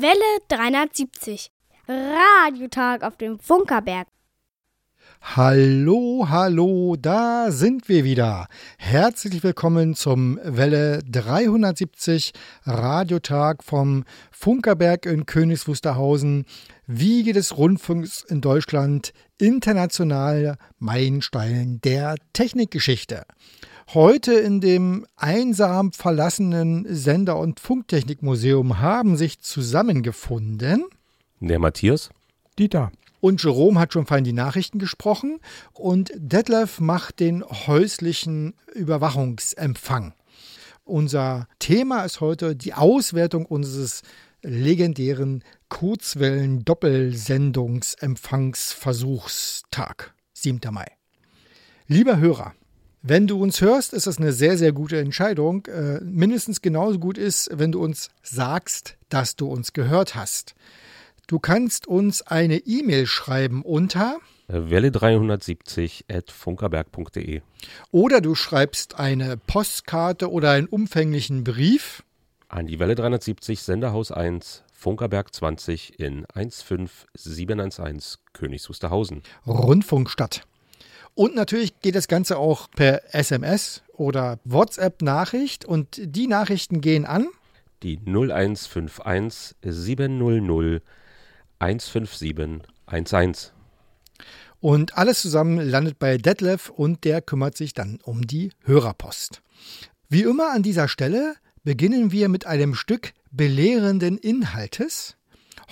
Welle 370. Radiotag auf dem Funkerberg. Hallo, hallo, da sind wir wieder. Herzlich willkommen zum Welle 370 Radiotag vom Funkerberg in Königs Wiege des Rundfunks in Deutschland, international Meilenstein der Technikgeschichte. Heute in dem einsam verlassenen Sender- und Funktechnikmuseum haben sich zusammengefunden der Matthias, Dieter und Jerome hat schon fein die Nachrichten gesprochen und Detlef macht den häuslichen Überwachungsempfang. Unser Thema ist heute die Auswertung unseres legendären Kurzwellen-Doppelsendungsempfangsversuchstag, 7. Mai. Lieber Hörer, wenn du uns hörst, ist das eine sehr, sehr gute Entscheidung. Äh, mindestens genauso gut ist, wenn du uns sagst, dass du uns gehört hast. Du kannst uns eine E-Mail schreiben unter Welle 370 at funkerberg.de. Oder du schreibst eine Postkarte oder einen umfänglichen Brief an die Welle 370 Senderhaus 1 Funkerberg 20 in 15711 Königs Wusterhausen. Rundfunkstadt. Und natürlich geht das Ganze auch per SMS oder WhatsApp-Nachricht und die Nachrichten gehen an die 0151 700 15711. Und alles zusammen landet bei Detlef und der kümmert sich dann um die Hörerpost. Wie immer an dieser Stelle beginnen wir mit einem Stück belehrenden Inhaltes.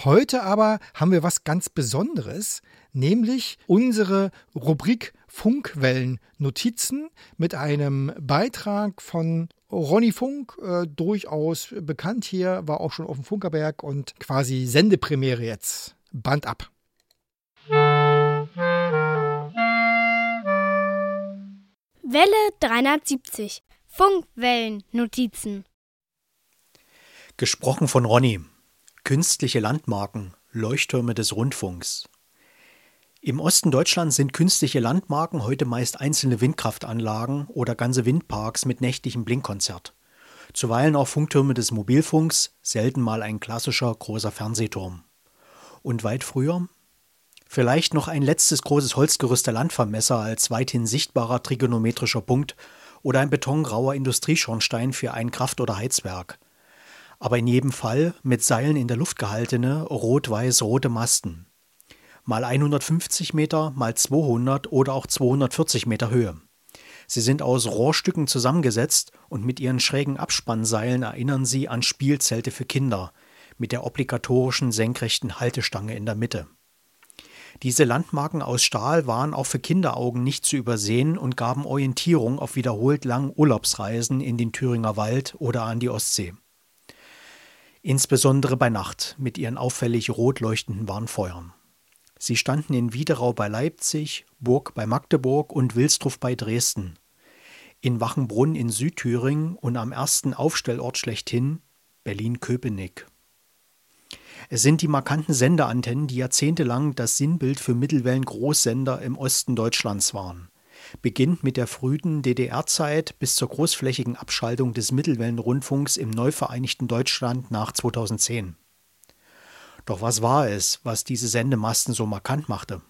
Heute aber haben wir was ganz Besonderes, nämlich unsere Rubrik Funkwellen Notizen mit einem Beitrag von Ronny Funk, äh, durchaus bekannt hier, war auch schon auf dem Funkerberg und quasi Sendepremiere jetzt. Band ab. Welle 370. Funkwellen-Notizen. Gesprochen von Ronny. Künstliche Landmarken, Leuchttürme des Rundfunks. Im Osten Deutschlands sind künstliche Landmarken heute meist einzelne Windkraftanlagen oder ganze Windparks mit nächtlichem Blinkkonzert. Zuweilen auch Funktürme des Mobilfunks, selten mal ein klassischer großer Fernsehturm. Und weit früher? Vielleicht noch ein letztes großes Holzgerüst der Landvermesser als weithin sichtbarer trigonometrischer Punkt oder ein betongrauer Industrieschornstein für ein Kraft- oder Heizwerk. Aber in jedem Fall mit Seilen in der Luft gehaltene rot-weiß-rote Masten mal 150 Meter, mal 200 oder auch 240 Meter Höhe. Sie sind aus Rohrstücken zusammengesetzt und mit ihren schrägen Abspannseilen erinnern sie an Spielzelte für Kinder mit der obligatorischen senkrechten Haltestange in der Mitte. Diese Landmarken aus Stahl waren auch für Kinderaugen nicht zu übersehen und gaben Orientierung auf wiederholt langen Urlaubsreisen in den Thüringer Wald oder an die Ostsee. Insbesondere bei Nacht mit ihren auffällig rot leuchtenden Warnfeuern. Sie standen in Wiederau bei Leipzig, Burg bei Magdeburg und Wilsdruff bei Dresden. In Wachenbrunn in Südthüringen und am ersten Aufstellort schlechthin Berlin-Köpenick. Es sind die markanten Sendeantennen, die jahrzehntelang das Sinnbild für Mittelwellen-Großsender im Osten Deutschlands waren. Beginnt mit der frühen DDR-Zeit bis zur großflächigen Abschaltung des Mittelwellenrundfunks im neu vereinigten Deutschland nach 2010. Doch was war es, was diese Sendemasten so markant machte?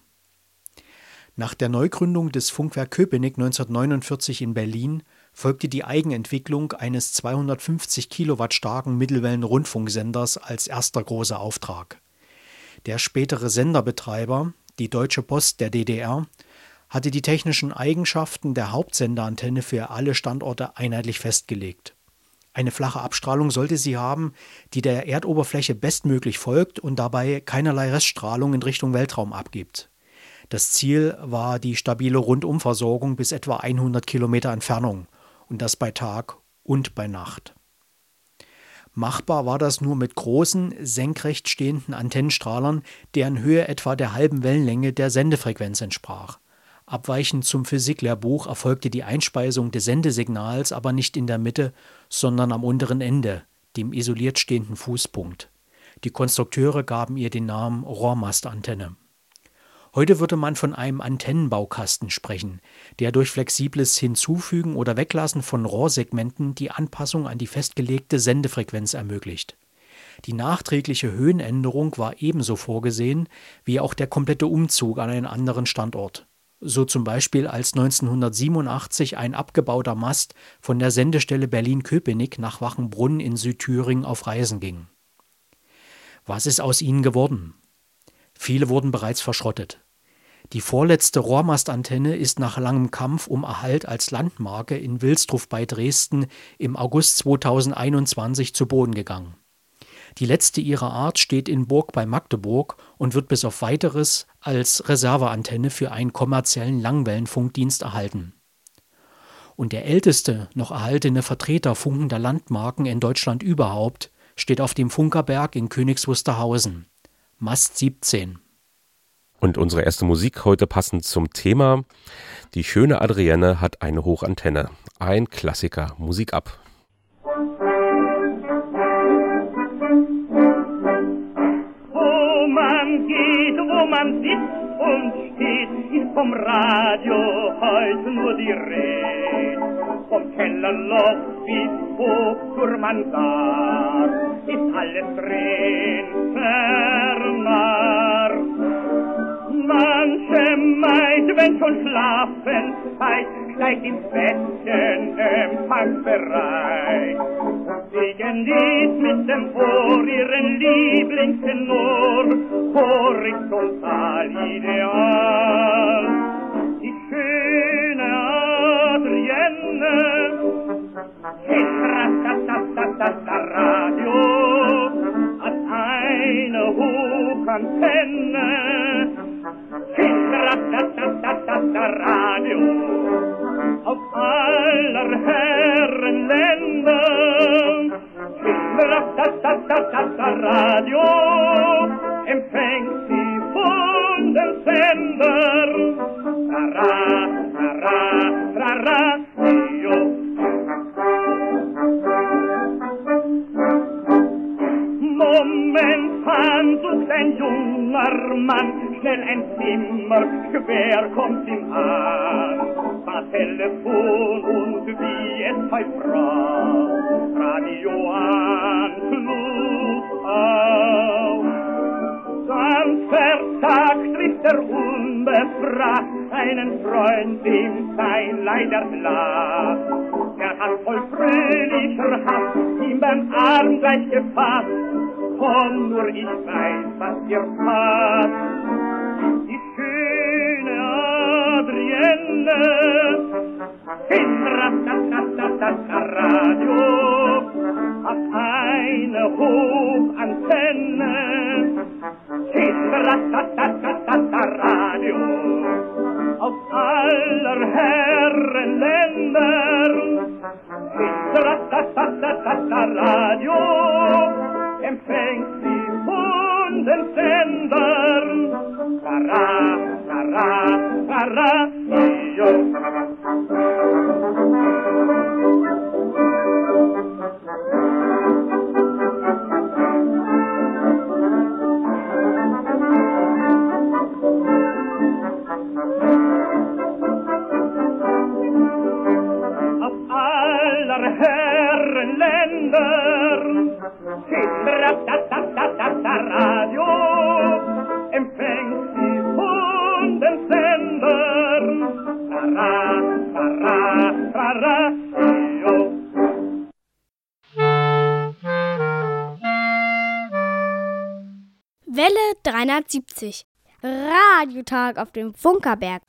Nach der Neugründung des Funkwerk Köpenick 1949 in Berlin folgte die Eigenentwicklung eines 250 Kilowatt starken Mittelwellen-Rundfunksenders als erster großer Auftrag. Der spätere Senderbetreiber, die Deutsche Post der DDR, hatte die technischen Eigenschaften der Hauptsenderantenne für alle Standorte einheitlich festgelegt. Eine flache Abstrahlung sollte sie haben, die der Erdoberfläche bestmöglich folgt und dabei keinerlei Reststrahlung in Richtung Weltraum abgibt. Das Ziel war die stabile Rundumversorgung bis etwa 100 Kilometer Entfernung und das bei Tag und bei Nacht. Machbar war das nur mit großen, senkrecht stehenden Antennenstrahlern, deren Höhe etwa der halben Wellenlänge der Sendefrequenz entsprach. Abweichend zum Physiklehrbuch erfolgte die Einspeisung des Sendesignals aber nicht in der Mitte, sondern am unteren Ende, dem isoliert stehenden Fußpunkt. Die Konstrukteure gaben ihr den Namen Rohrmastantenne. Heute würde man von einem Antennenbaukasten sprechen, der durch flexibles Hinzufügen oder Weglassen von Rohrsegmenten die Anpassung an die festgelegte Sendefrequenz ermöglicht. Die nachträgliche Höhenänderung war ebenso vorgesehen wie auch der komplette Umzug an einen anderen Standort. So zum Beispiel als 1987 ein abgebauter Mast von der Sendestelle Berlin-Köpenick nach Wachenbrunn in Südthüringen auf Reisen ging. Was ist aus ihnen geworden? Viele wurden bereits verschrottet. Die vorletzte Rohrmastantenne ist nach langem Kampf um Erhalt als Landmarke in Wilsdruff bei Dresden im August 2021 zu Boden gegangen. Die letzte ihrer Art steht in Burg bei Magdeburg und wird bis auf weiteres als Reserveantenne für einen kommerziellen Langwellenfunkdienst erhalten. Und der älteste noch erhaltene Vertreter funkender Landmarken in Deutschland überhaupt steht auf dem Funkerberg in Königs Wusterhausen. Mast 17. Und unsere erste Musik heute passend zum Thema. Die schöne Adrienne hat eine Hochantenne. Ein Klassiker. Musik ab. Vom Radio heute nur die Rede. Vom Kellerloch bis hoch zur Mansard ist alles drin, vernarrt. Manche Maid, wenn schon schlafen Zeit, gleich im Bettchen im Fangbereich. Sie genießt mit dem Chor ihren Lieblingstenor, horizontal ideal. Die schöne Adrienne, Hitratatatatataradio, hat eine Hochantenne, radio auf aller Herren Ländern, Hitratatatatatata Radio, empfängt sie von den Sendern, Rara, rara, rara, io. Momentan sucht ein junger Mann schnell ein Zimmer, schwer kommt ihm an. War Telefon und wie es bei Frau, Radio an, Fluch auf. Verzagt trifft er unbefragt einen Freund, dem sein leider Schlaf. Der hat voll fröhlicher Hass ihm beim Arm gleich gefasst. Komm nur, ich weiß, was dir passt. Die schöne Adrienne, Hitratatatatatata Radio, hat eine Hochantenne. Hitratatatatatata Radio, auf aller Herren Ländern. Hitratatatatatata Radio, 370. Radiotag auf dem Funkerberg.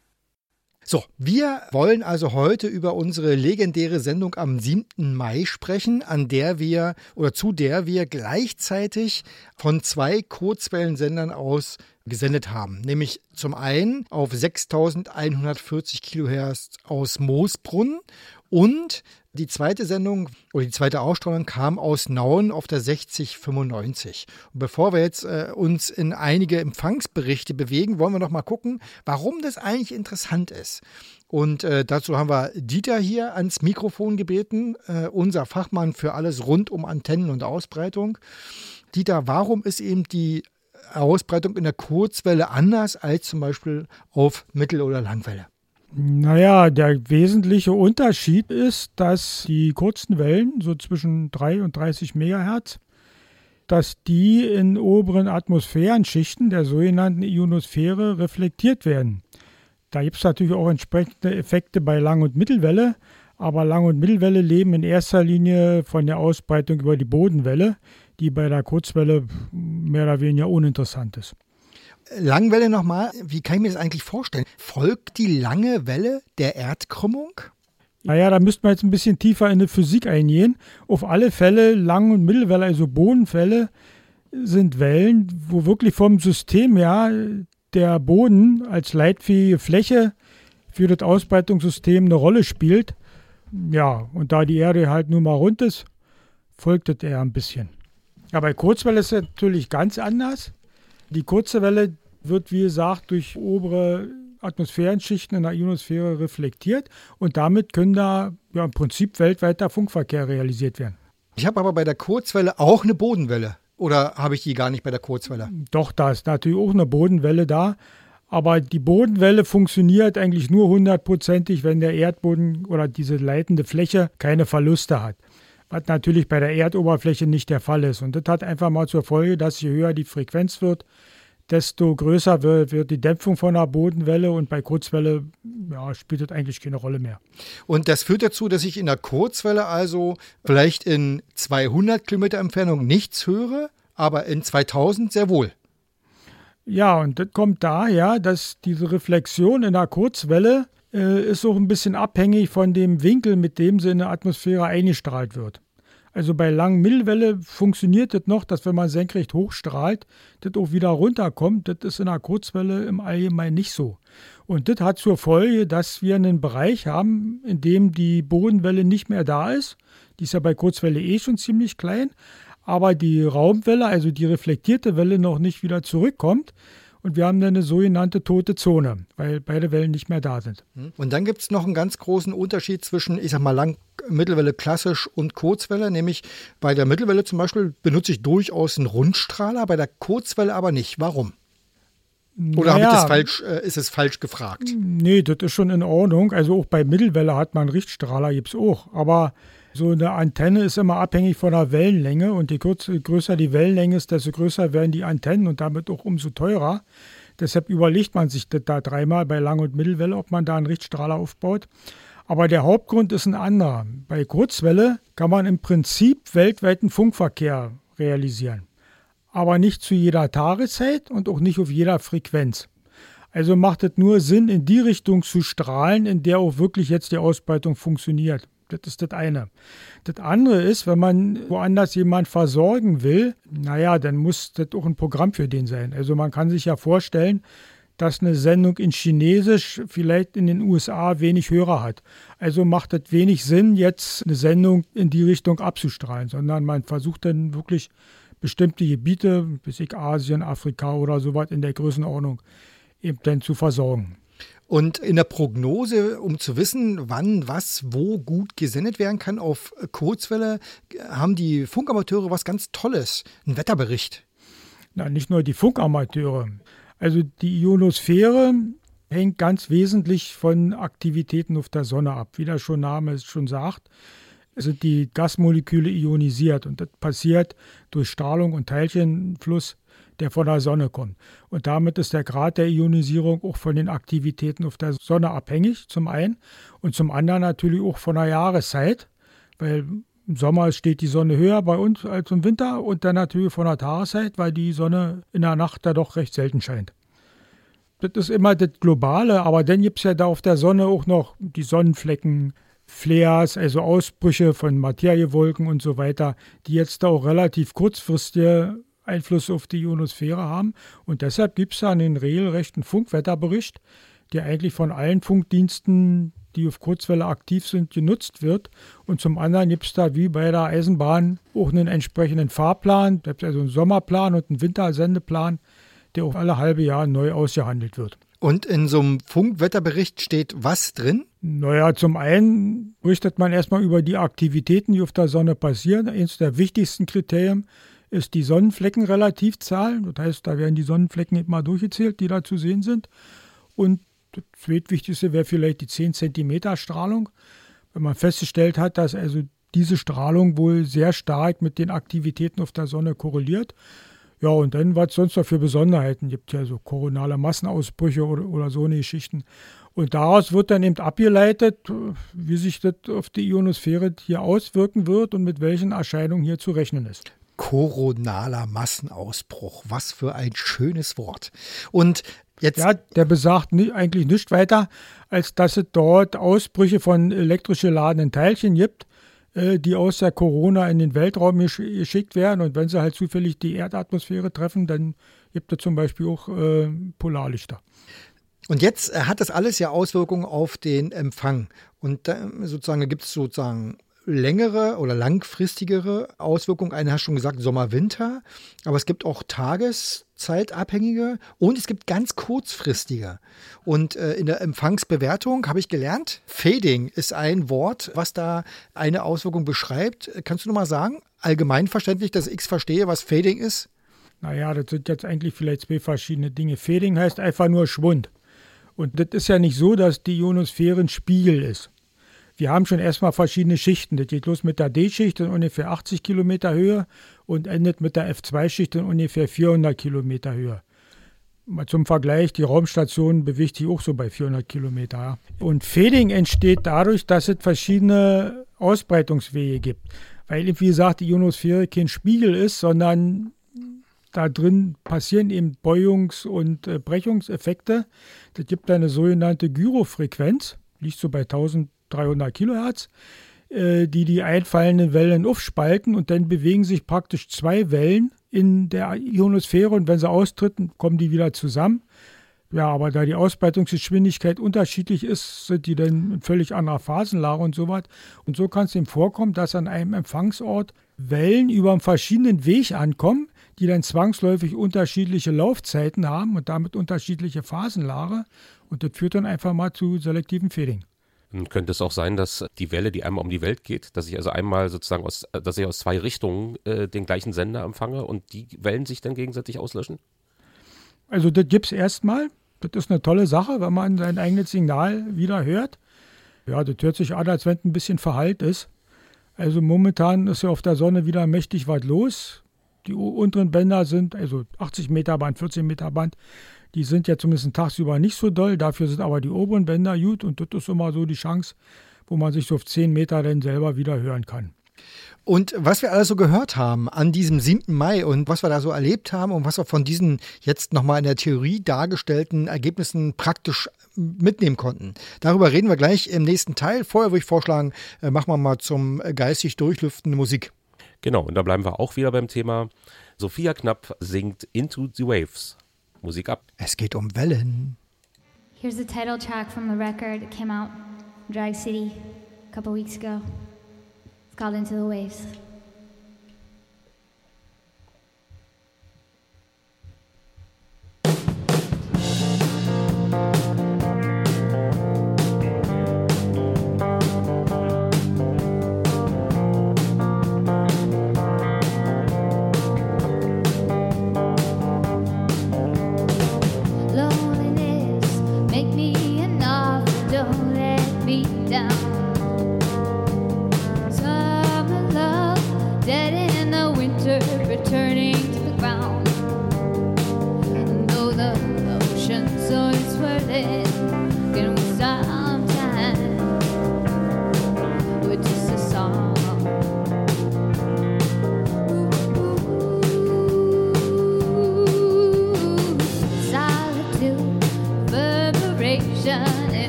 So, wir wollen also heute über unsere legendäre Sendung am 7. Mai sprechen, an der wir oder zu der wir gleichzeitig von zwei Kurzwellensendern aus gesendet haben. Nämlich zum einen auf 6140 Kilohertz aus Moosbrunn und die zweite Sendung oder die zweite Ausstrahlung kam aus Nauen auf der 6095. Und bevor wir jetzt äh, uns in einige Empfangsberichte bewegen, wollen wir noch mal gucken, warum das eigentlich interessant ist. Und äh, dazu haben wir Dieter hier ans Mikrofon gebeten, äh, unser Fachmann für alles rund um Antennen und Ausbreitung. Dieter, warum ist eben die Ausbreitung in der Kurzwelle anders als zum Beispiel auf Mittel- oder Langwelle? Naja, der wesentliche Unterschied ist, dass die kurzen Wellen, so zwischen 3 und 30 Megahertz, dass die in oberen Atmosphärenschichten der sogenannten Ionosphäre reflektiert werden. Da gibt es natürlich auch entsprechende Effekte bei Lang- und Mittelwelle, aber Lang- und Mittelwelle leben in erster Linie von der Ausbreitung über die Bodenwelle, die bei der Kurzwelle mehr oder weniger uninteressant ist. Langwelle nochmal, wie kann ich mir das eigentlich vorstellen? Folgt die lange Welle der Erdkrümmung? Naja, da müsste man jetzt ein bisschen tiefer in die Physik eingehen. Auf alle Fälle, Lang- und Mittelwelle, also Bodenfälle, sind Wellen, wo wirklich vom System her der Boden als leitfähige Fläche für das Ausbreitungssystem eine Rolle spielt. Ja, und da die Erde halt nun mal rund ist, folgt das eher ein bisschen. Ja, bei Kurzwelle ist es natürlich ganz anders. Die kurze Welle wird, wie gesagt, durch obere Atmosphärenschichten in der Ionosphäre reflektiert und damit können da ja, im Prinzip weltweiter Funkverkehr realisiert werden. Ich habe aber bei der Kurzwelle auch eine Bodenwelle. Oder habe ich die gar nicht bei der Kurzwelle? Doch, da ist natürlich auch eine Bodenwelle da. Aber die Bodenwelle funktioniert eigentlich nur hundertprozentig, wenn der Erdboden oder diese leitende Fläche keine Verluste hat. Was natürlich bei der Erdoberfläche nicht der Fall ist. Und das hat einfach mal zur Folge, dass je höher die Frequenz wird, desto größer wird, wird die Dämpfung von der Bodenwelle und bei Kurzwelle ja, spielt das eigentlich keine Rolle mehr. Und das führt dazu, dass ich in der Kurzwelle also vielleicht in 200 Kilometer Entfernung nichts höre, aber in 2000 sehr wohl. Ja, und das kommt daher, dass diese Reflexion in der Kurzwelle äh, ist auch ein bisschen abhängig von dem Winkel, mit dem sie in der Atmosphäre eingestrahlt wird. Also bei langen Mittelwelle funktioniert das noch, dass wenn man senkrecht hochstrahlt, das auch wieder runterkommt. Das ist in der Kurzwelle im Allgemeinen nicht so. Und das hat zur Folge, dass wir einen Bereich haben, in dem die Bodenwelle nicht mehr da ist. Die ist ja bei Kurzwelle eh schon ziemlich klein, aber die Raumwelle, also die reflektierte Welle, noch nicht wieder zurückkommt. Und wir haben dann eine sogenannte tote Zone, weil beide Wellen nicht mehr da sind. Und dann gibt es noch einen ganz großen Unterschied zwischen, ich sag mal, Lang Mittelwelle klassisch und Kurzwelle, nämlich bei der Mittelwelle zum Beispiel benutze ich durchaus einen Rundstrahler, bei der Kurzwelle aber nicht. Warum? Oder ich das falsch, äh, ist es falsch gefragt? Nee, das ist schon in Ordnung. Also auch bei Mittelwelle hat man Richtstrahler, gibt es auch. Aber so eine Antenne ist immer abhängig von der Wellenlänge und je größer die Wellenlänge ist, desto größer werden die Antennen und damit auch umso teurer. Deshalb überlegt man sich das da dreimal bei Lang- und Mittelwelle, ob man da einen Richtstrahler aufbaut. Aber der Hauptgrund ist ein anderer. Bei Kurzwelle kann man im Prinzip weltweiten Funkverkehr realisieren. Aber nicht zu jeder Tageszeit und auch nicht auf jeder Frequenz. Also macht es nur Sinn, in die Richtung zu strahlen, in der auch wirklich jetzt die Ausbreitung funktioniert. Das ist das eine. Das andere ist, wenn man woanders jemand versorgen will, naja, dann muss das auch ein Programm für den sein. Also man kann sich ja vorstellen, dass eine Sendung in Chinesisch vielleicht in den USA wenig Hörer hat. Also macht es wenig Sinn, jetzt eine Sendung in die Richtung abzustrahlen, sondern man versucht dann wirklich bestimmte Gebiete, bis ich Asien, Afrika oder sowas in der Größenordnung eben dann zu versorgen. Und in der Prognose, um zu wissen, wann was wo gut gesendet werden kann auf Kurzwelle, haben die Funkamateure was ganz Tolles, einen Wetterbericht. Na, nicht nur die Funkamateure. Also die Ionosphäre hängt ganz wesentlich von Aktivitäten auf der Sonne ab. Wie der schon Name es schon sagt, sind die Gasmoleküle ionisiert und das passiert durch Strahlung und Teilchenfluss, der von der Sonne kommt. Und damit ist der Grad der Ionisierung auch von den Aktivitäten auf der Sonne abhängig, zum einen, und zum anderen natürlich auch von der Jahreszeit, weil im Sommer steht die Sonne höher bei uns als im Winter und dann natürlich von der Tageszeit, weil die Sonne in der Nacht da doch recht selten scheint. Das ist immer das Globale, aber dann gibt es ja da auf der Sonne auch noch die Sonnenflecken, Flares, also Ausbrüche von Materiewolken und so weiter, die jetzt da auch relativ kurzfristige Einfluss auf die Ionosphäre haben. Und deshalb gibt es da einen regelrechten Funkwetterbericht, der eigentlich von allen Funkdiensten, die auf Kurzwelle aktiv sind, genutzt wird. Und zum anderen gibt es da wie bei der Eisenbahn auch einen entsprechenden Fahrplan, also einen Sommerplan und einen Wintersendeplan, der auch alle halbe Jahr neu ausgehandelt wird. Und in so einem Funkwetterbericht steht was drin? Naja, zum einen berichtet man erstmal über die Aktivitäten, die auf der Sonne passieren. Eines der wichtigsten Kriterien ist die Sonnenfleckenrelativzahl. Das heißt, da werden die Sonnenflecken immer durchgezählt, die da zu sehen sind. Und das zweitwichtigste wäre vielleicht die 10 cm Strahlung. Wenn man festgestellt hat, dass also diese Strahlung wohl sehr stark mit den Aktivitäten auf der Sonne korreliert. Ja, und dann, was sonst noch für Besonderheiten gibt, ja so koronale Massenausbrüche oder, oder so eine Geschichten. Und daraus wird dann eben abgeleitet, wie sich das auf die Ionosphäre hier auswirken wird und mit welchen Erscheinungen hier zu rechnen ist. Koronaler Massenausbruch. Was für ein schönes Wort. Und jetzt. Ja, der besagt nie, eigentlich nicht weiter, als dass es dort Ausbrüche von elektrisch geladenen Teilchen gibt, äh, die aus der Corona in den Weltraum gesch geschickt werden. Und wenn sie halt zufällig die Erdatmosphäre treffen, dann gibt es zum Beispiel auch äh, Polarlichter. Und jetzt äh, hat das alles ja Auswirkungen auf den Empfang. Und da sozusagen gibt es sozusagen längere oder langfristigere Auswirkungen. Eine hast schon gesagt, Sommer, Winter. Aber es gibt auch tageszeitabhängige und es gibt ganz kurzfristige. Und äh, in der Empfangsbewertung habe ich gelernt, Fading ist ein Wort, was da eine Auswirkung beschreibt. Kannst du nochmal sagen, allgemeinverständlich, dass ich verstehe, was Fading ist? Naja, das sind jetzt eigentlich vielleicht zwei verschiedene Dinge. Fading heißt einfach nur Schwund. Und das ist ja nicht so, dass die Ionosphäre ein Spiegel ist. Wir haben schon erstmal verschiedene Schichten. Das geht los mit der D-Schicht in ungefähr 80 Kilometer Höhe und endet mit der F2-Schicht in ungefähr 400 Kilometer Höhe. Mal zum Vergleich, die Raumstation bewegt sich auch so bei 400 Kilometer. Und Fading entsteht dadurch, dass es verschiedene Ausbreitungswege gibt. Weil, wie gesagt, die Ionosphäre kein Spiegel ist, sondern da drin passieren eben Beugungs- und äh, Brechungseffekte. Das gibt eine sogenannte Gyrofrequenz, liegt so bei 1000 300 Kilohertz, äh, die die einfallenden Wellen aufspalten und dann bewegen sich praktisch zwei Wellen in der Ionosphäre und wenn sie austreten, kommen die wieder zusammen. Ja, aber da die Ausbreitungsgeschwindigkeit unterschiedlich ist, sind die dann in völlig anderer Phasenlage und so was. Und so kann es eben vorkommen, dass an einem Empfangsort Wellen über einen verschiedenen Weg ankommen, die dann zwangsläufig unterschiedliche Laufzeiten haben und damit unterschiedliche Phasenlage. Und das führt dann einfach mal zu selektiven Fading. Könnte es auch sein, dass die Welle, die einmal um die Welt geht, dass ich also einmal sozusagen aus, dass ich aus zwei Richtungen äh, den gleichen Sender empfange und die Wellen sich dann gegenseitig auslöschen? Also das gibt es erstmal. Das ist eine tolle Sache, wenn man sein eigenes Signal wieder hört. Ja, das hört sich an, als wenn es ein bisschen verhallt ist. Also momentan ist ja auf der Sonne wieder mächtig weit los. Die unteren Bänder sind, also 80 Meter Band, 14 Meter Band, die sind ja zumindest tagsüber nicht so doll, dafür sind aber die oberen Bänder gut und das ist immer so die Chance, wo man sich so auf 10 Meter dann selber wieder hören kann. Und was wir alles so gehört haben an diesem 7. Mai und was wir da so erlebt haben und was wir von diesen jetzt nochmal in der Theorie dargestellten Ergebnissen praktisch mitnehmen konnten. Darüber reden wir gleich im nächsten Teil. Vorher würde ich vorschlagen, äh, machen wir mal zum geistig durchlüftende Musik. Genau, und da bleiben wir auch wieder beim Thema. Sophia Knapp singt Into the Waves. Musik ab. Es geht um Wellen. Here's the title track from the record that came out in Drag City a couple weeks ago. It's called Into the Waves. Down.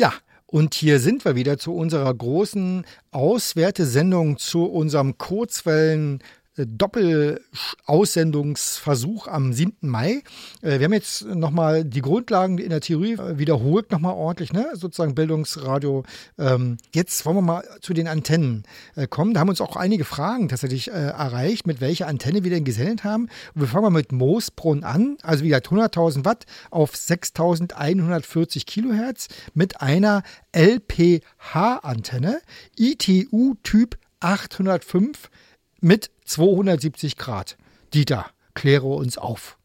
Ja, und hier sind wir wieder zu unserer großen Auswertesendung zu unserem Kurzwellen Doppelaussendungsversuch am 7. Mai. Äh, wir haben jetzt nochmal die Grundlagen in der Theorie äh, wiederholt, nochmal ordentlich, ne? sozusagen Bildungsradio. Ähm, jetzt wollen wir mal zu den Antennen äh, kommen. Da haben uns auch einige Fragen tatsächlich erreicht, mit welcher Antenne wir denn gesendet haben. Und wir fangen mal mit Moosbrunn an, also wie gesagt 100.000 Watt auf 6.140 Kilohertz mit einer LPH-Antenne, ITU-Typ 805 mit 270 Grad. Dieter, kläre uns auf.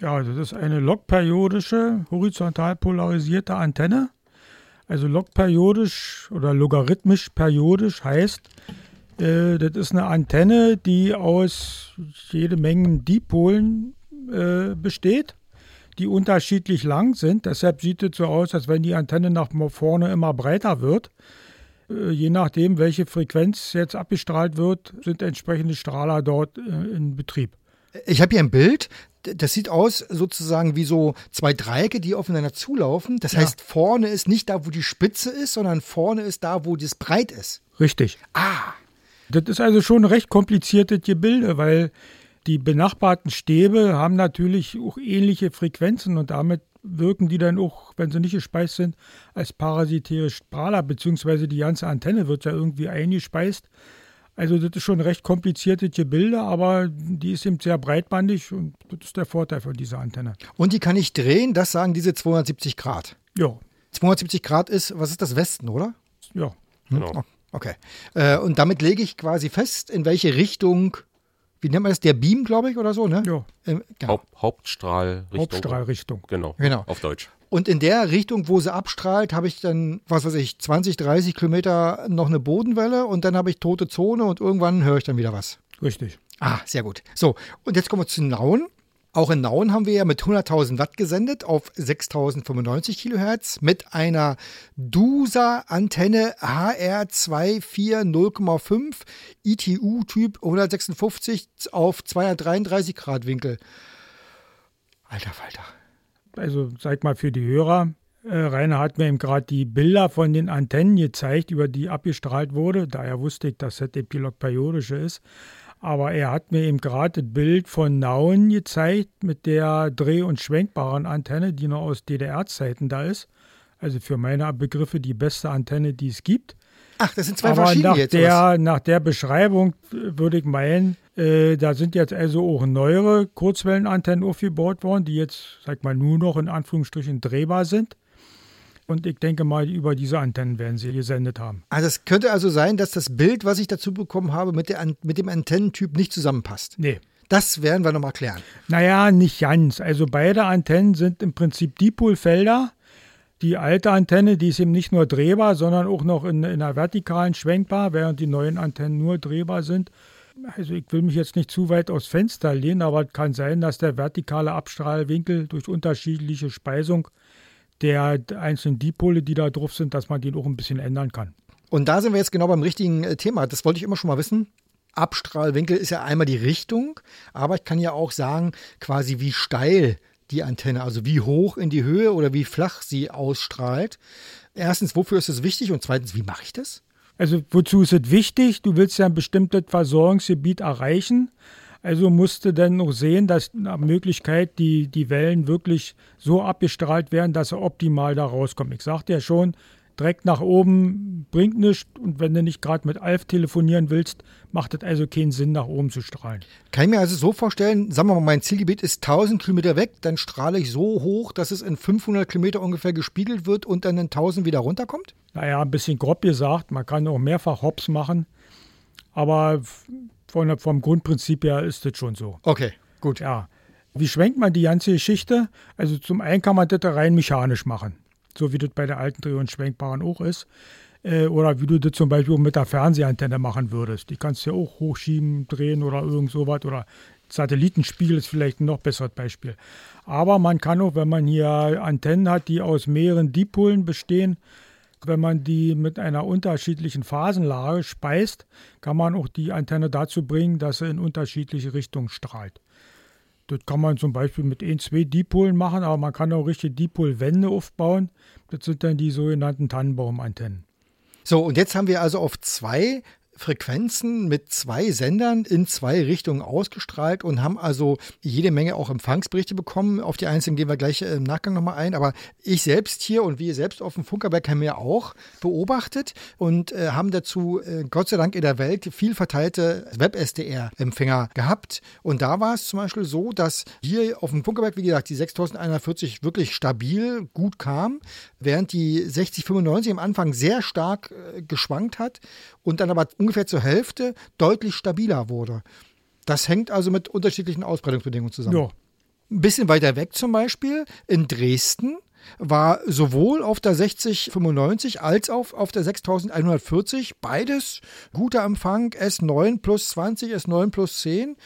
Ja, das ist eine logperiodische, horizontal polarisierte Antenne. Also logperiodisch oder logarithmisch periodisch heißt, äh, das ist eine Antenne, die aus jede Menge Dipolen äh, besteht, die unterschiedlich lang sind. Deshalb sieht es so aus, als wenn die Antenne nach vorne immer breiter wird. Äh, je nachdem, welche Frequenz jetzt abgestrahlt wird, sind entsprechende Strahler dort äh, in Betrieb. Ich habe hier ein Bild, das sieht aus sozusagen wie so zwei Dreiecke, die aufeinander zulaufen. Das ja. heißt, vorne ist nicht da, wo die Spitze ist, sondern vorne ist da, wo das breit ist. Richtig. Ah. Das ist also schon ein recht kompliziertes Gebilde, weil die benachbarten Stäbe haben natürlich auch ähnliche Frequenzen und damit wirken die dann auch, wenn sie nicht gespeist sind, als parasitäre Strahler, beziehungsweise die ganze Antenne wird ja irgendwie eingespeist. Also das ist schon recht komplizierte Gebilde, aber die ist eben sehr breitbandig und das ist der Vorteil von dieser Antenne. Und die kann ich drehen, das sagen diese 270 Grad. Ja. 270 Grad ist, was ist das, Westen, oder? Ja. Genau. Okay. Äh, und damit lege ich quasi fest, in welche Richtung wie nennt man das, der Beam, glaube ich, oder so, ne? Ja. Ähm, genau. Haupt, Hauptstrahlrichtung. Hauptstrahlrichtung. Genau. genau. Auf Deutsch. Und in der Richtung, wo sie abstrahlt, habe ich dann, was weiß ich, 20, 30 Kilometer noch eine Bodenwelle und dann habe ich tote Zone und irgendwann höre ich dann wieder was. Richtig. Ah, sehr gut. So, und jetzt kommen wir zu Nauen. Auch in Nauen haben wir ja mit 100.000 Watt gesendet auf 6.095 Kilohertz mit einer DUSA-Antenne HR240,5 ITU-Typ 156 auf 233 Grad Winkel. Alter Falter. Also sag mal für die Hörer, äh, Rainer hat mir eben gerade die Bilder von den Antennen gezeigt, über die abgestrahlt wurde. Daher wusste ich, dass das Epilog periodische ist. Aber er hat mir eben gerade das Bild von Nauen gezeigt mit der dreh- und schwenkbaren Antenne, die noch aus DDR-Zeiten da ist. Also für meine Begriffe die beste Antenne, die es gibt. Ach, das sind zwei Aber verschiedene nach jetzt. Der, nach der Beschreibung würde ich meinen, äh, da sind jetzt also auch neuere Kurzwellenantennen aufgebaut worden, die jetzt, sag mal, nur noch in Anführungsstrichen drehbar sind. Und ich denke mal, über diese Antennen werden sie gesendet haben. Also es könnte also sein, dass das Bild, was ich dazu bekommen habe, mit, der, mit dem Antennentyp nicht zusammenpasst. Nee. Das werden wir nochmal klären. Naja, nicht ganz. Also beide Antennen sind im Prinzip Dipolfelder. Die alte Antenne, die ist eben nicht nur drehbar, sondern auch noch in, in einer vertikalen schwenkbar, während die neuen Antennen nur drehbar sind. Also ich will mich jetzt nicht zu weit aus Fenster lehnen, aber es kann sein, dass der vertikale Abstrahlwinkel durch unterschiedliche Speisung der einzelnen Dipole, die da drauf sind, dass man den auch ein bisschen ändern kann. Und da sind wir jetzt genau beim richtigen äh, Thema. Das wollte ich immer schon mal wissen. Abstrahlwinkel ist ja einmal die Richtung, aber ich kann ja auch sagen, quasi wie steil die Antenne, also wie hoch in die Höhe oder wie flach sie ausstrahlt. Erstens, wofür ist es wichtig? Und zweitens, wie mache ich das? Also, wozu ist es wichtig? Du willst ja ein bestimmtes Versorgungsgebiet erreichen. Also musste dann noch sehen, dass nach Möglichkeit die, die Wellen wirklich so abgestrahlt werden, dass sie optimal da rauskommen. Ich sagte ja schon, direkt nach oben bringt nichts und wenn du nicht gerade mit Alf telefonieren willst, macht es also keinen Sinn, nach oben zu strahlen. Kann ich mir also so vorstellen, sagen wir mal, mein Zielgebiet ist 1000 Kilometer weg, dann strahle ich so hoch, dass es in 500 Kilometer ungefähr gespiegelt wird und dann in 1000 wieder runterkommt? Naja, ein bisschen grob gesagt, man kann auch mehrfach Hops machen, aber von, vom Grundprinzip her ist das schon so. Okay, gut. Ja. Wie schwenkt man die ganze Geschichte? Also zum einen kann man das rein mechanisch machen, so wie das bei der alten Dreh- und Schwenkbaren auch ist. Äh, oder wie du das zum Beispiel mit der Fernsehantenne machen würdest. Die kannst du ja auch hochschieben, drehen oder irgend sowas. Oder Satellitenspiegel ist vielleicht ein noch besseres Beispiel. Aber man kann auch, wenn man hier Antennen hat, die aus mehreren Dipolen bestehen, wenn man die mit einer unterschiedlichen Phasenlage speist, kann man auch die Antenne dazu bringen, dass sie in unterschiedliche Richtungen strahlt. Das kann man zum Beispiel mit ein, zwei Dipolen machen, aber man kann auch richtige Dipolwände aufbauen. Das sind dann die sogenannten Tannenbaumantennen. So, und jetzt haben wir also auf zwei Frequenzen mit zwei Sendern in zwei Richtungen ausgestrahlt und haben also jede Menge auch Empfangsberichte bekommen. Auf die einzelnen gehen wir gleich im Nachgang nochmal ein. Aber ich selbst hier und wir selbst auf dem Funkerberg haben wir auch beobachtet und äh, haben dazu äh, Gott sei Dank in der Welt viel verteilte Web-SDR-Empfänger gehabt. Und da war es zum Beispiel so, dass hier auf dem Funkerberg, wie gesagt, die 6140 wirklich stabil gut kam, während die 6095 am Anfang sehr stark äh, geschwankt hat und dann aber ungefähr zur Hälfte deutlich stabiler wurde. Das hängt also mit unterschiedlichen Ausbreitungsbedingungen zusammen. Ja. Ein bisschen weiter weg zum Beispiel in Dresden war sowohl auf der 6095 als auch auf der 6140 beides guter Empfang, S9 plus 20, S9 plus 10.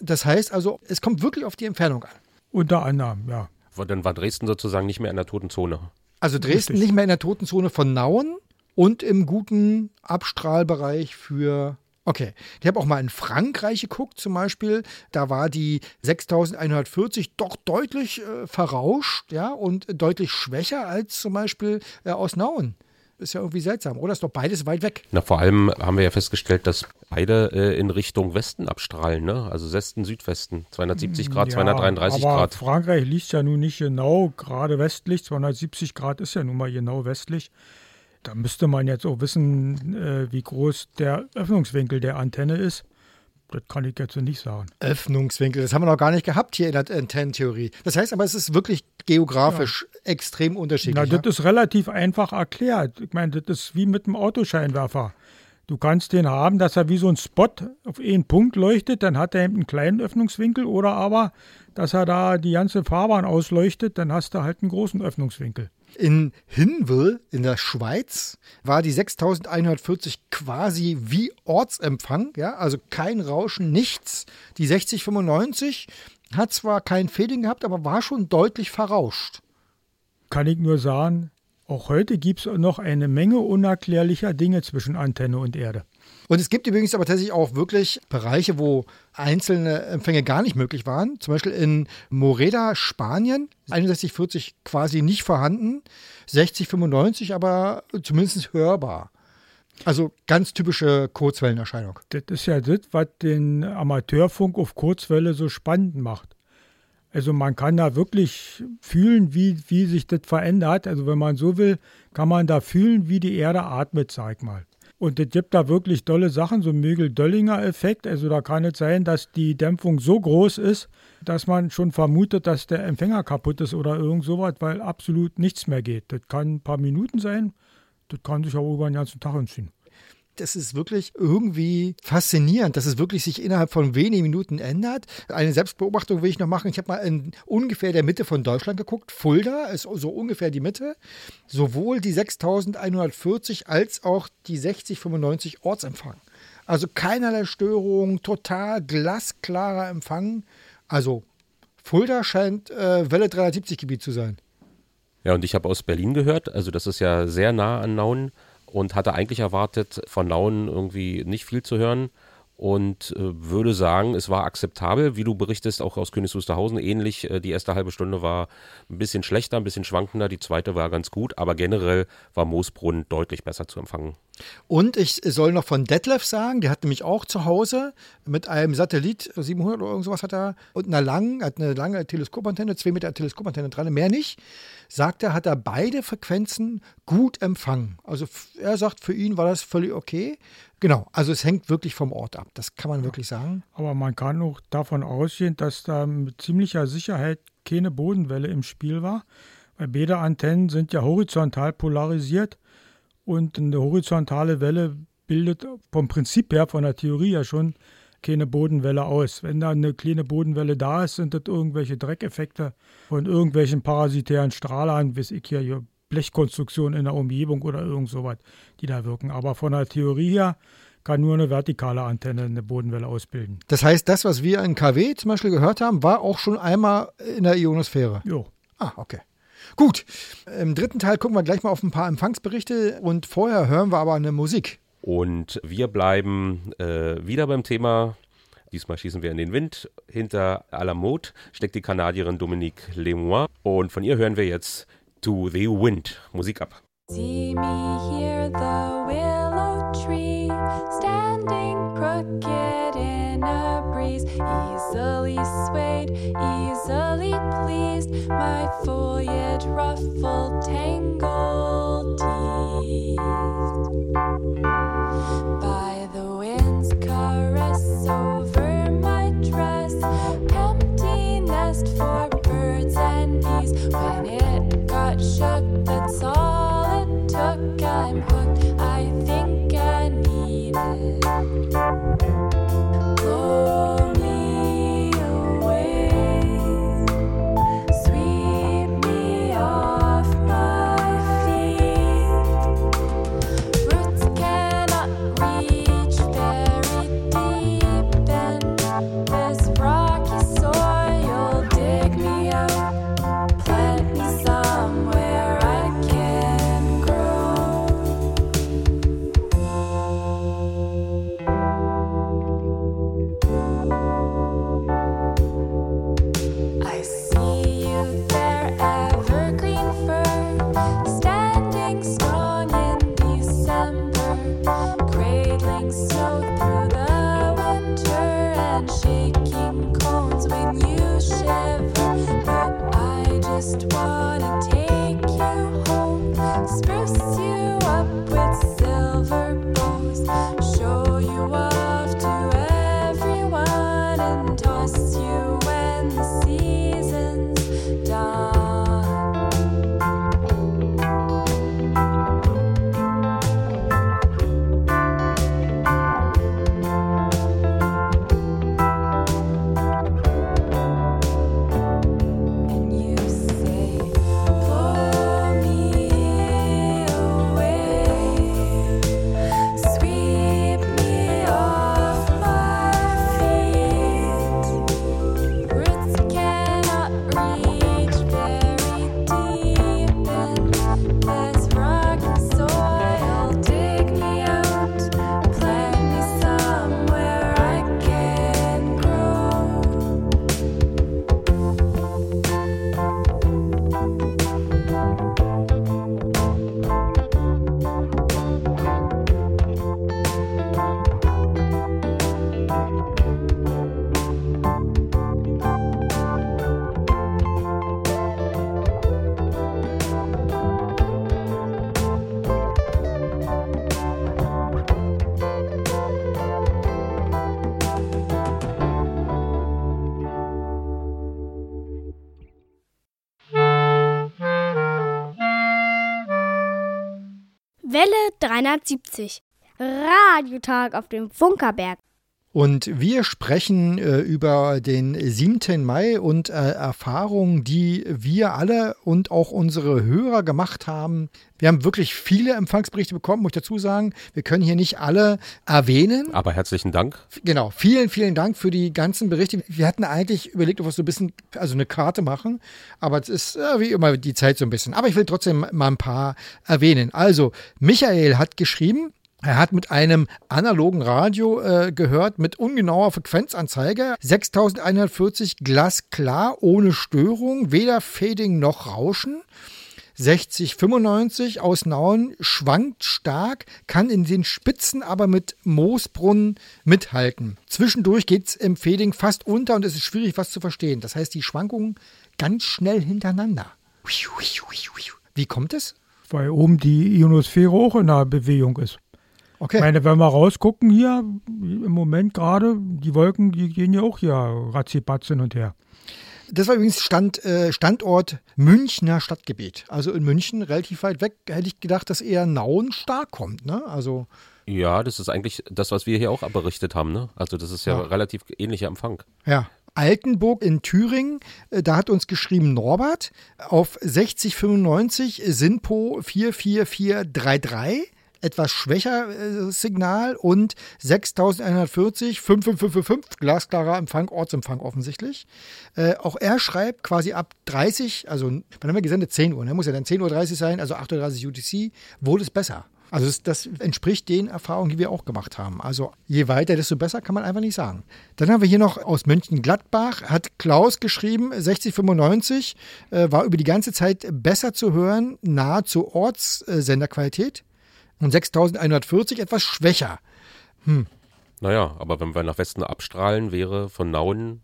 Das heißt also, es kommt wirklich auf die Entfernung an. Unter anderem, ja. Dann war Dresden sozusagen nicht mehr in der toten Zone. Also Dresden Richtig. nicht mehr in der toten Zone von Nauen und im guten Abstrahlbereich für. Okay, ich habe auch mal in Frankreich geguckt zum Beispiel. Da war die 6140 doch deutlich äh, verrauscht, ja, und deutlich schwächer als zum Beispiel äh, aus Nauen. Ist ja irgendwie seltsam, oder? Ist doch beides weit weg. Na, vor allem haben wir ja festgestellt, dass beide äh, in Richtung Westen abstrahlen, ne? Also Westen, Südwesten. 270 Grad, Ja, 233 aber Grad. Frankreich liegt ja nun nicht genau gerade westlich. 270 Grad ist ja nun mal genau westlich. Da müsste man jetzt auch wissen, äh, wie groß der Öffnungswinkel der Antenne ist. Das kann ich jetzt nicht sagen. Öffnungswinkel, das haben wir noch gar nicht gehabt hier in der Antennentheorie. Das heißt aber, es ist wirklich geografisch extrem Na, unterschiedlich. das ist relativ einfach erklärt. Ich meine, das ist wie mit einem Autoscheinwerfer. Du kannst den haben, dass er wie so ein Spot auf einen Punkt leuchtet, dann hat er eben einen kleinen Öffnungswinkel oder aber, dass er da die ganze Fahrbahn ausleuchtet, dann hast du halt einen großen Öffnungswinkel. In Hinwil in der Schweiz war die 6140 quasi wie Ortsempfang, ja, also kein Rauschen, nichts. Die 6095 hat zwar kein Fading gehabt, aber war schon deutlich verrauscht. Kann ich nur sagen, auch heute gibt es noch eine Menge unerklärlicher Dinge zwischen Antenne und Erde. Und es gibt übrigens aber tatsächlich auch wirklich Bereiche, wo einzelne Empfänge gar nicht möglich waren. Zum Beispiel in Moreda, Spanien, 6140 quasi nicht vorhanden, 6095 aber zumindest hörbar. Also ganz typische Kurzwellenerscheinung. Das ist ja das, was den Amateurfunk auf Kurzwelle so spannend macht. Also man kann da wirklich fühlen, wie, wie sich das verändert. Also wenn man so will, kann man da fühlen, wie die Erde atmet, sag mal. Und es gibt da wirklich tolle Sachen, so Mögel-Döllinger-Effekt. Also da kann es sein, dass die Dämpfung so groß ist, dass man schon vermutet, dass der Empfänger kaputt ist oder irgend sowas, weil absolut nichts mehr geht. Das kann ein paar Minuten sein, das kann sich auch über den ganzen Tag hinziehen. Das ist wirklich irgendwie faszinierend, dass es wirklich sich innerhalb von wenigen Minuten ändert. Eine Selbstbeobachtung will ich noch machen. Ich habe mal in ungefähr der Mitte von Deutschland geguckt. Fulda ist so ungefähr die Mitte. Sowohl die 6140 als auch die 6095 Ortsempfang. Also keinerlei Störung, total glasklarer Empfang. Also Fulda scheint äh, Welle 370 Gebiet zu sein. Ja, und ich habe aus Berlin gehört, also das ist ja sehr nah an Nauen und hatte eigentlich erwartet, von Nauen irgendwie nicht viel zu hören und äh, würde sagen, es war akzeptabel, wie du berichtest, auch aus Königs Wusterhausen ähnlich. Äh, die erste halbe Stunde war ein bisschen schlechter, ein bisschen schwankender, die zweite war ganz gut, aber generell war Moosbrunn deutlich besser zu empfangen. Und ich soll noch von Detlef sagen, der hat nämlich auch zu Hause mit einem Satellit 700 oder irgendwas hat er und einer langen, hat eine lange Teleskopantenne, zwei Meter Teleskopantenne dran, mehr nicht. Sagt er, hat er beide Frequenzen gut empfangen. Also er sagt, für ihn war das völlig okay. Genau, also es hängt wirklich vom Ort ab. Das kann man wirklich sagen. Aber man kann auch davon ausgehen, dass da mit ziemlicher Sicherheit keine Bodenwelle im Spiel war, weil beide Antennen sind ja horizontal polarisiert und eine horizontale Welle bildet vom Prinzip her, von der Theorie ja schon, keine Bodenwelle aus. Wenn da eine kleine Bodenwelle da ist, sind das irgendwelche Dreckeffekte von irgendwelchen parasitären Strahlern, weiß ich hier, hier Blechkonstruktion in der Umgebung oder irgend sowas, die da wirken. Aber von der Theorie her kann nur eine vertikale Antenne eine Bodenwelle ausbilden. Das heißt, das, was wir in KW zum Beispiel gehört haben, war auch schon einmal in der Ionosphäre. Jo. Ah, okay. Gut. Im dritten Teil gucken wir gleich mal auf ein paar Empfangsberichte und vorher hören wir aber eine Musik. Und wir bleiben äh, wieder beim Thema. Diesmal schießen wir in den Wind. Hinter Alamod steckt die Kanadierin Dominique Lemois. Und von ihr hören wir jetzt To the Wind. Musik ab. See me here, the willow tree, standing crooked in a breeze, easily swayed, easily pleased, my foliage ruffled, tangled, teased. By the wind's caress over my dress, empty nest for birds and bees. When it got shook, that's all it took. I'm hooked. dust. 1970. Radiotag auf dem Funkerberg. Und wir sprechen äh, über den 7. Mai und äh, Erfahrungen, die wir alle und auch unsere Hörer gemacht haben. Wir haben wirklich viele Empfangsberichte bekommen, muss ich dazu sagen. Wir können hier nicht alle erwähnen. Aber herzlichen Dank. Genau, vielen, vielen Dank für die ganzen Berichte. Wir hatten eigentlich überlegt, ob wir so ein bisschen, also eine Karte machen, aber es ist äh, wie immer die Zeit so ein bisschen. Aber ich will trotzdem mal ein paar erwähnen. Also, Michael hat geschrieben, er hat mit einem analogen Radio äh, gehört, mit ungenauer Frequenzanzeige. 6140 glasklar, ohne Störung, weder Fading noch Rauschen. 6095 aus Nauen schwankt stark, kann in den Spitzen aber mit Moosbrunnen mithalten. Zwischendurch geht es im Fading fast unter und es ist schwierig, was zu verstehen. Das heißt, die Schwankungen ganz schnell hintereinander. Wie kommt es? Weil oben die Ionosphäre auch in der Bewegung ist. Okay. Ich meine, wenn wir rausgucken hier, im Moment gerade, die Wolken, die gehen ja auch hier ratzibatz hin und her. Das war übrigens Stand, äh, Standort Münchner Stadtgebiet. Also in München relativ weit weg hätte ich gedacht, dass eher Nauen stark kommt. Ne? Also Ja, das ist eigentlich das, was wir hier auch berichtet haben. Ne? Also das ist ja, Ja. relativ ähnlicher Empfang. Ja. Altenburg in Thüringen, äh, da hat uns geschrieben Norbert auf 6095 Sinpo 44433. Etwas schwächer äh, Signal und 6140 5555 glasklarer Empfang, Ortsempfang offensichtlich. Äh, auch er schreibt quasi ab 30, also wann haben wir gesendet? 10 Uhr, ne? muss ja dann 10.30 Uhr sein, also 8.30 Uhr UTC, wurde es besser. Also das, das entspricht den Erfahrungen, die wir auch gemacht haben. Also je weiter, desto besser kann man einfach nicht sagen. Dann haben wir hier noch aus Mönchengladbach, hat Klaus geschrieben, 6095, äh, war über die ganze Zeit besser zu hören, nahezu Ortssenderqualität. Und 6140 etwas schwächer. Naja, aber wenn wir nach Westen abstrahlen, wäre von Nauen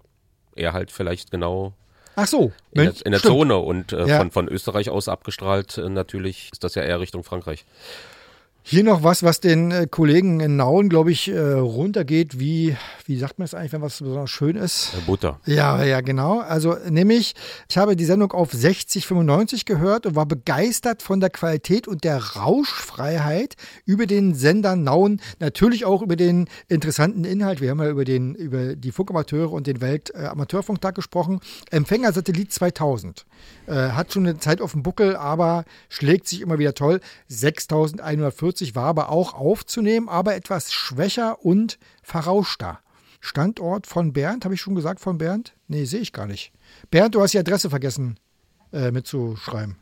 eher halt vielleicht genau Ach so, in der, in der. Zone und äh, Ja. von, von Österreich aus abgestrahlt äh, natürlich ist das ja eher Richtung Frankreich. Hier noch was, was den äh, Kollegen in Nauen, glaube ich, äh, runtergeht, wie, wie sagt man es eigentlich, wenn was besonders schön ist? Äh, Butter. Ja, ja, genau. Also nämlich, ich habe die Sendung auf 6095 gehört und war begeistert von der Qualität und der Rauschfreiheit über den Sender Nauen, natürlich auch über den interessanten Inhalt. Wir haben ja über den über die Funkamateure und den Weltamateurfunktag gesprochen. Empfänger Satellit 2000 äh, hat schon eine Zeit auf dem Buckel, aber schlägt sich immer wieder toll. 6140 war aber auch aufzunehmen, aber etwas schwächer und verrauschter. Standort von Bernd, habe ich schon gesagt von Bernd? Nee, sehe ich gar nicht. Bernd, du hast die Adresse vergessen äh, mitzuschreiben.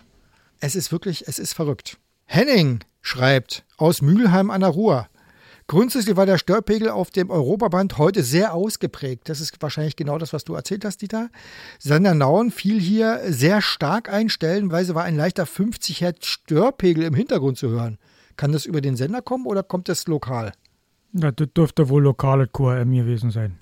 Es ist wirklich, es ist verrückt. Henning schreibt aus Mülheim an der Ruhr. Grundsätzlich war der Störpegel auf dem Europaband heute sehr ausgeprägt. Das ist wahrscheinlich genau das, was du erzählt hast, Dieter. Sandernauen fiel hier sehr stark ein. Stellenweise war ein leichter 50 Hertz Störpegel im Hintergrund zu hören. Kann das über den Sender kommen oder kommt das lokal? Ja, das dürfte wohl lokale QRM gewesen sein.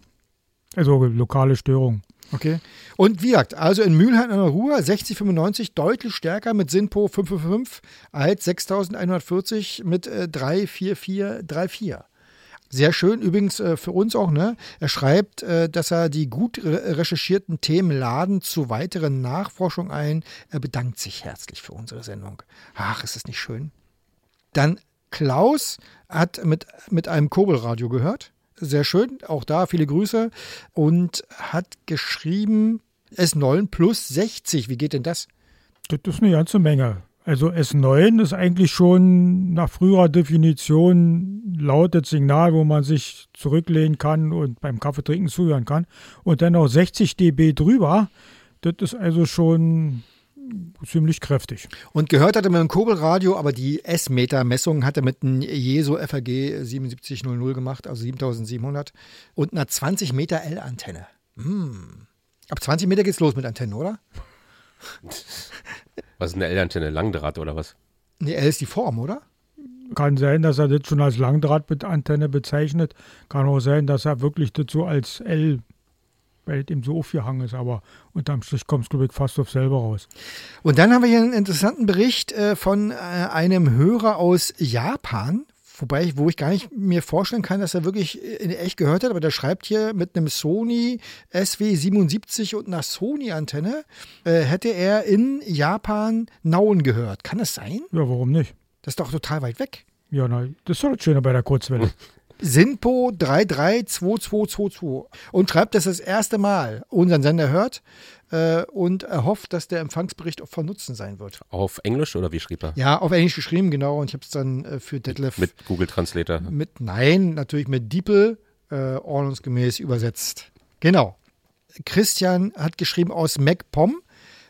Also lokale Störung. Okay. Und wie gesagt, also in Mülheim an der Ruhr 6095 deutlich stärker mit SINPO 555 als 6140 mit äh, 34434. Sehr schön, übrigens äh, für uns auch, ne? Er schreibt, äh, dass er die gut re recherchierten Themen laden zu weiteren Nachforschungen ein. Er bedankt sich herzlich für unsere Sendung. Ach, ist das nicht schön? Dann Klaus hat mit, mit einem Kurbelradio gehört. Sehr schön, auch da viele Grüße. Und hat geschrieben, S9 plus 60. Wie geht denn das? Das ist eine ganze Menge. Also S9 ist eigentlich schon nach früherer Definition lautes Signal, wo man sich zurücklehnen kann und beim Kaffeetrinken zuhören kann. Und dann noch 60 dB drüber. Das ist also schon ziemlich kräftig. Und gehört hat er mit dem Kurbelradio, aber die S-Meter-Messung hat er mit einem Jeso FRG 7700 gemacht, also 7700. Und einer 20 Meter L-Antenne. Hm. Ab 20 Meter geht's los mit Antennen, oder? Was ist eine L-Antenne? Langdraht oder was? Nee, L ist die Form, oder? Kann sein, dass er das schon als Langdrahtantenne bezeichnet. Kann auch sein, dass er wirklich dazu als L, weil es eben so aufgehangen ist. Aber unterm Strich kommt es, glaube ich, fast auf selber raus. Und dann haben wir hier einen interessanten Bericht äh, von äh, einem Hörer aus Japan. Wobei, ich, wo ich gar nicht mir vorstellen kann, dass er wirklich in echt gehört hat, aber der schreibt hier mit einem Sony SW77 und einer Sony-Antenne äh, hätte er in Japan Nauen gehört. Kann das sein? Ja, warum nicht? Das ist doch total weit weg. Ja, na, das ist doch das Schöne bei der Kurzwelle. Sinpo 332222 und schreibt, dass er das erste Mal unseren Sender hört äh, und er hofft, dass der Empfangsbericht auch von Nutzen sein wird. Auf Englisch oder wie schrieb er? Ja, auf Englisch geschrieben, genau. Und ich habe es dann äh, für Detlef Mit Google Translator. mit Nein, natürlich mit Diepel äh, ordnungsgemäß übersetzt. Genau. Christian hat geschrieben aus MacPom.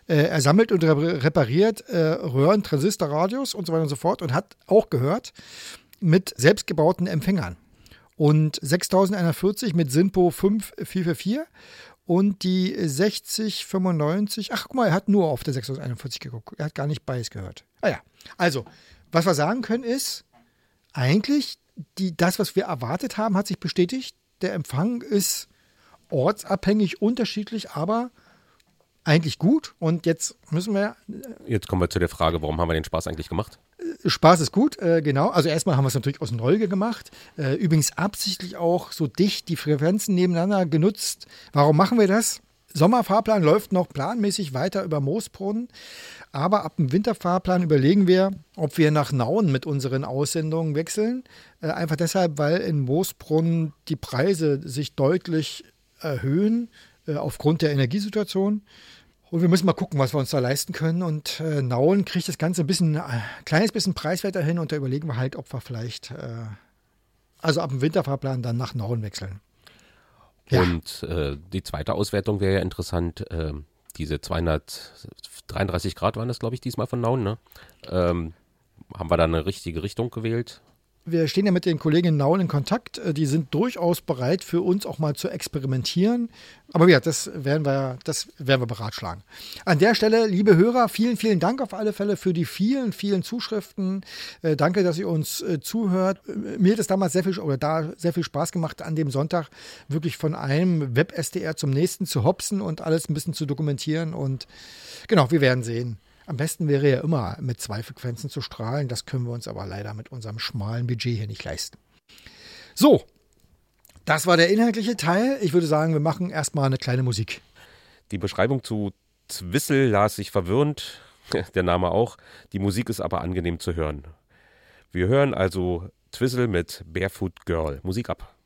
Äh, er sammelt und re repariert äh, Röhren, Transistorradios und so weiter und so fort und hat auch gehört mit selbstgebauten Empfängern. Und 6140 mit Sinpo 5444 und die 6095. Ach, guck mal, er hat nur auf der 6041 geguckt. Er hat gar nicht beides gehört. Ah ja. Also, was wir sagen können ist, eigentlich die, das, was wir erwartet haben, hat sich bestätigt. Der Empfang ist ortsabhängig unterschiedlich, aber eigentlich gut. Und jetzt müssen wir, Jetzt kommen wir zu der Frage, warum haben wir den Spaß eigentlich gemacht? Spaß ist gut, äh, genau. Also erstmal haben wir es natürlich aus Neugier gemacht. Äh, übrigens absichtlich auch so dicht die Frequenzen nebeneinander genutzt. Warum machen wir das? Sommerfahrplan läuft noch planmäßig weiter über Moosbrunnen. Aber ab dem Winterfahrplan überlegen wir, ob wir nach Nauen mit unseren Aussendungen wechseln. Äh, einfach deshalb, weil in Moosbrunn die Preise sich deutlich erhöhen äh, aufgrund der Energiesituation. Und wir müssen mal gucken, was wir uns da leisten können. Und äh, Nauen kriegt das Ganze ein bisschen, ein äh, kleines bisschen preiswerter hin. Und da überlegen wir halt, ob wir vielleicht, äh, also ab dem Winterfahrplan dann nach Nauen wechseln. Ja. Und äh, die zweite Auswertung wäre ja interessant. Äh, diese 233 Grad waren das, glaube ich, diesmal von Nauen. Ne? Ähm, haben wir da eine richtige Richtung gewählt? Wir stehen ja mit den Kollegen Nauen in Kontakt. Äh, die sind durchaus bereit, für uns auch mal zu experimentieren. Aber ja, das werden wir, das werden wir beratschlagen. An der Stelle, liebe Hörer, vielen, vielen Dank auf alle Fälle für die vielen, vielen Zuschriften. Äh, danke, dass ihr uns äh, zuhört. Mir hat es damals sehr viel oder da sehr viel Spaß gemacht, an dem Sonntag wirklich von einem Web-SDR zum nächsten zu hopsen und alles ein bisschen zu dokumentieren. Und genau, wir werden sehen. Am besten wäre ja immer mit zwei Frequenzen zu strahlen. Das können wir uns aber leider mit unserem schmalen Budget hier nicht leisten. So, das war der inhaltliche Teil. Ich würde sagen, wir machen erstmal eine kleine Musik. Die Beschreibung zu Zwissel las sich verwirrend, der Name auch. Die Musik ist aber angenehm zu hören. Wir hören also Twizzle mit Barefoot Girl. Musik ab.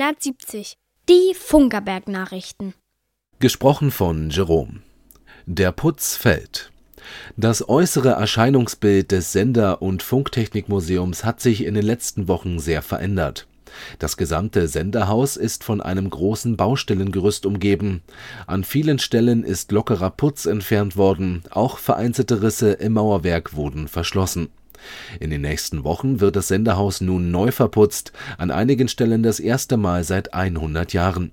370. Die Funkerberg-Nachrichten. Gesprochen von Jerome. Der Putz fällt. Das äußere Erscheinungsbild des Sender- und Funktechnikmuseums hat sich in den letzten Wochen sehr verändert. Das gesamte Senderhaus ist von einem großen Baustellengerüst umgeben. An vielen Stellen ist lockerer Putz entfernt worden, auch vereinzelte Risse im Mauerwerk wurden verschlossen. In den nächsten Wochen wird das Sendehaus nun neu verputzt, an einigen Stellen das erste Mal seit 100 Jahren.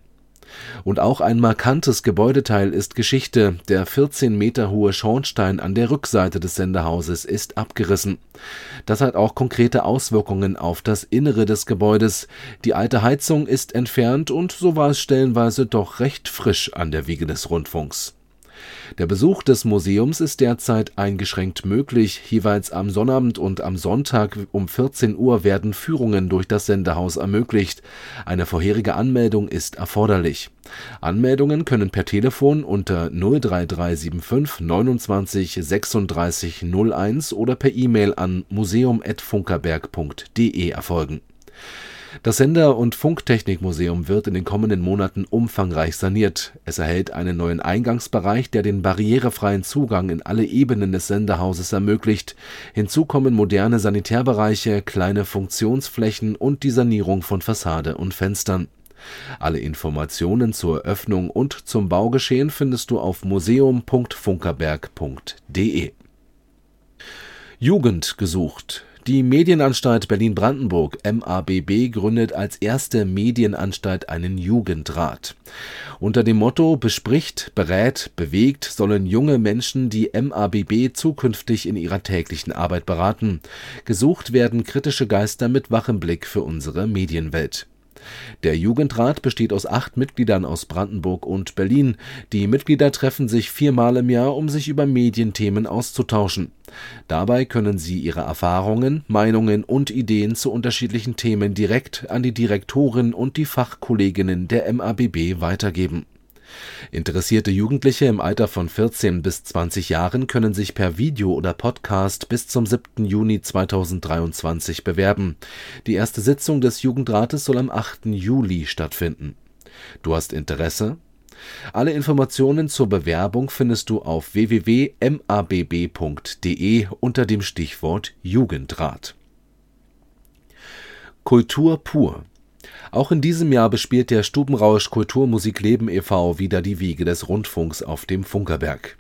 Und auch ein markantes Gebäudeteil ist Geschichte. Der 14 Meter hohe Schornstein an der Rückseite des Sendehauses ist abgerissen. Das hat auch konkrete Auswirkungen auf das Innere des Gebäudes. Die alte Heizung ist entfernt und so war es stellenweise doch recht frisch an der Wiege des Rundfunks. Der Besuch des Museums ist derzeit eingeschränkt möglich. Jeweils am Sonnabend und am Sonntag um 14 Uhr werden Führungen durch das Sendehaus ermöglicht. Eine vorherige Anmeldung ist erforderlich. Anmeldungen können per Telefon unter 03375 29 36 01 oder per E-Mail an museum.funkerberg.de erfolgen. Das Sender- und Funktechnikmuseum wird in den kommenden Monaten umfangreich saniert. Es erhält einen neuen Eingangsbereich, der den barrierefreien Zugang in alle Ebenen des Sendehauses ermöglicht. Hinzu kommen moderne Sanitärbereiche, kleine Funktionsflächen und die Sanierung von Fassade und Fenstern. Alle Informationen zur Öffnung und zum Baugeschehen findest du auf museum.funkerberg.de. Jugend gesucht. Die Medienanstalt Berlin-Brandenburg MABB gründet als erste Medienanstalt einen Jugendrat. Unter dem Motto Bespricht, berät, bewegt sollen junge Menschen die MABB zukünftig in ihrer täglichen Arbeit beraten. Gesucht werden kritische Geister mit wachem Blick für unsere Medienwelt. Der Jugendrat besteht aus acht Mitgliedern aus Brandenburg und Berlin. Die Mitglieder treffen sich viermal im Jahr, um sich über Medienthemen auszutauschen. Dabei können sie ihre Erfahrungen, Meinungen und Ideen zu unterschiedlichen Themen direkt an die Direktorin und die Fachkolleginnen der MABB weitergeben. Interessierte Jugendliche im Alter von 14 bis 20 Jahren können sich per Video oder Podcast bis zum 7. Juni 2023 bewerben. Die erste Sitzung des Jugendrates soll am 8. Juli stattfinden. Du hast Interesse? Alle Informationen zur Bewerbung findest du auf www.mabb.de unter dem Stichwort Jugendrat. Kultur pur auch in diesem Jahr bespielt der Stubenrausch Kulturmusik Leben e.V. wieder die Wiege des Rundfunks auf dem Funkerberg.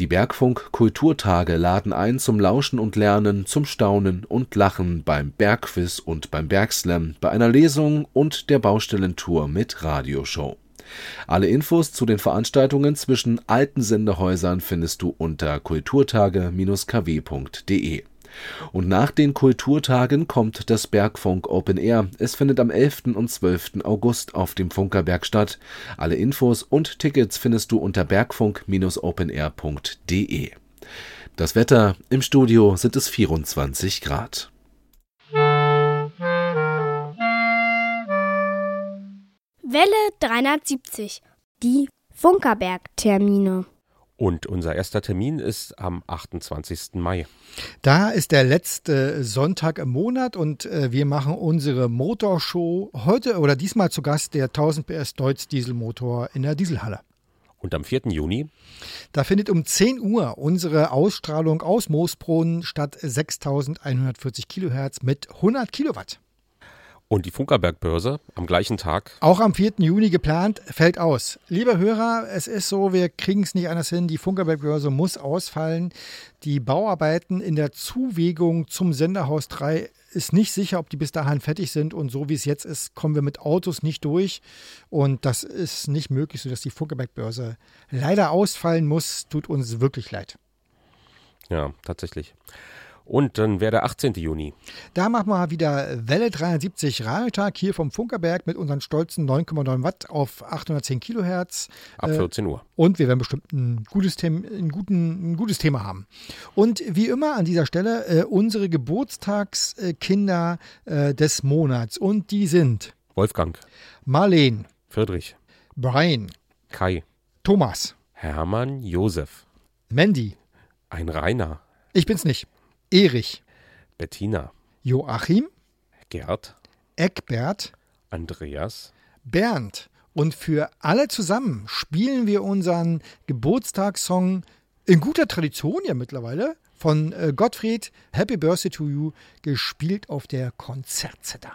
Die Bergfunk Kulturtage laden ein zum Lauschen und Lernen, zum Staunen und Lachen beim Bergquiz und beim Bergslam, bei einer Lesung und der Baustellentour mit Radioshow. Alle Infos zu den Veranstaltungen zwischen alten Sendehäusern findest du unter kulturtage-kw.de. Und nach den Kulturtagen kommt das Bergfunk Open Air. Es findet am 11. und 12. August auf dem Funkerberg statt. Alle Infos und Tickets findest du unter bergfunk-openair.de. Das Wetter im Studio sind es 24 Grad. Welle 370. Die Funkerberg-Termine. Und unser erster Termin ist am 28. Mai. Da ist der letzte Sonntag im Monat und äh, wir machen unsere Motorshow heute oder diesmal zu Gast der 1000 PS Deutz Dieselmotor in der Dieselhalle. Und am 4. Juni? Da findet um 10 Uhr unsere Ausstrahlung aus Moosbrunnen statt 6140 Kilohertz mit 100 Kilowatt. Und die Funkerberg-Börse am gleichen Tag. Auch am 4. Juni geplant, fällt aus. Lieber Hörer, es ist so, wir kriegen es nicht anders hin. Die Funkerberg-Börse muss ausfallen. Die Bauarbeiten in der Zuwegung zum Senderhaus 3 ist nicht sicher, ob die bis dahin fertig sind. Und so wie es jetzt ist, kommen wir mit Autos nicht durch. Und das ist nicht möglich, sodass die Funkerberg-Börse leider ausfallen muss. Tut uns wirklich leid. Ja, tatsächlich. Und dann wäre der 18. Juni. Da machen wir wieder Welle 370 Radiotag hier vom Funkerberg mit unseren stolzen 9,9 Watt auf 810 Kilohertz. Ab 14 Uhr. Und wir werden bestimmt ein gutes, Thema, ein guten, ein gutes Thema haben. Und wie immer an dieser Stelle äh, unsere Geburtstagskinder äh, des Monats. Und die sind Wolfgang, Marleen, Friedrich, Brian, Kai, Thomas, Hermann, Josef, Mandy, ein Rainer, ich bin's nicht, Erich, Bettina, Joachim, Gerd, Eckbert, Andreas, Bernd. Und für alle zusammen spielen wir unseren Geburtstagssong in guter Tradition ja mittlerweile von äh, Gottfried. Happy Birthday to You, gespielt auf der Konzertzette.